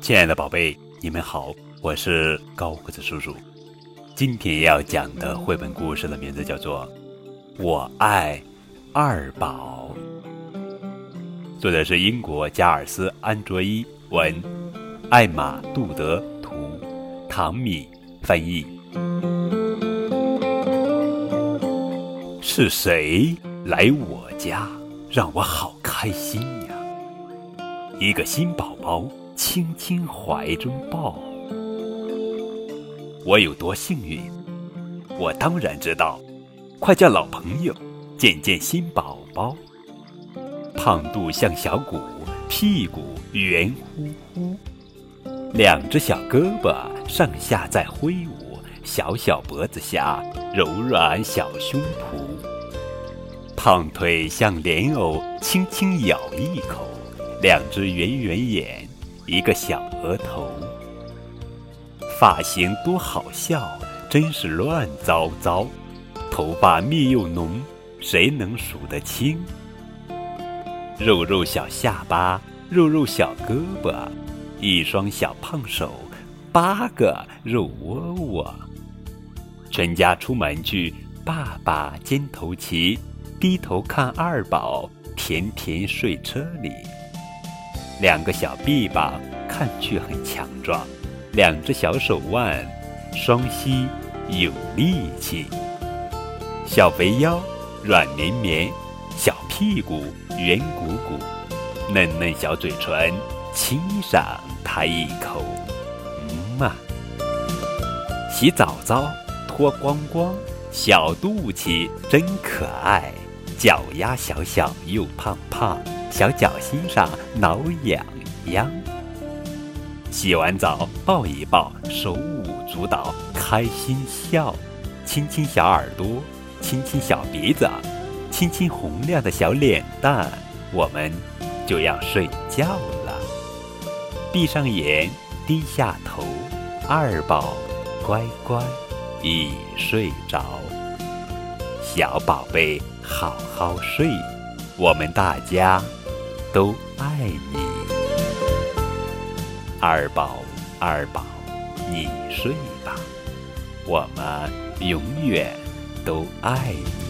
亲爱的宝贝，你们好，我是高个子叔叔。今天要讲的绘本故事的名字叫做《我爱二宝》，作者是英国加尔斯·安卓伊文，艾玛·杜德图，唐米翻译。是谁来我家，让我好开心呀！一个新宝宝，轻轻怀中抱。我有多幸运？我当然知道。快叫老朋友见见新宝宝。胖肚像小鼓，屁股圆乎乎，两只小胳膊上下在挥舞，小小脖子下柔软小胸脯。胖腿像莲藕，轻轻咬一口，两只圆圆眼，一个小额头。发型多好笑，真是乱糟糟。头发密又浓，谁能数得清？肉肉小下巴，肉肉小胳膊，一双小胖手，八个肉窝窝。全家出门去，爸爸肩头骑，低头看二宝，甜甜睡车里。两个小臂膀看去很强壮。两只小手腕，双膝有力气；小肥腰软绵绵，小屁股圆鼓鼓，嫩嫩小嘴唇，亲上他一口，嗯嘛。洗澡澡脱光光，小肚脐真可爱，脚丫小小又胖胖，小脚心上挠痒痒。洗完澡抱一抱，手舞足蹈，开心笑，亲亲小耳朵，亲亲小鼻子，亲亲红亮的小脸蛋，我们就要睡觉了。闭上眼，低下头，二宝乖乖已睡着。小宝贝好好睡，我们大家都爱你。二宝，二宝，你睡吧，我们永远都爱你。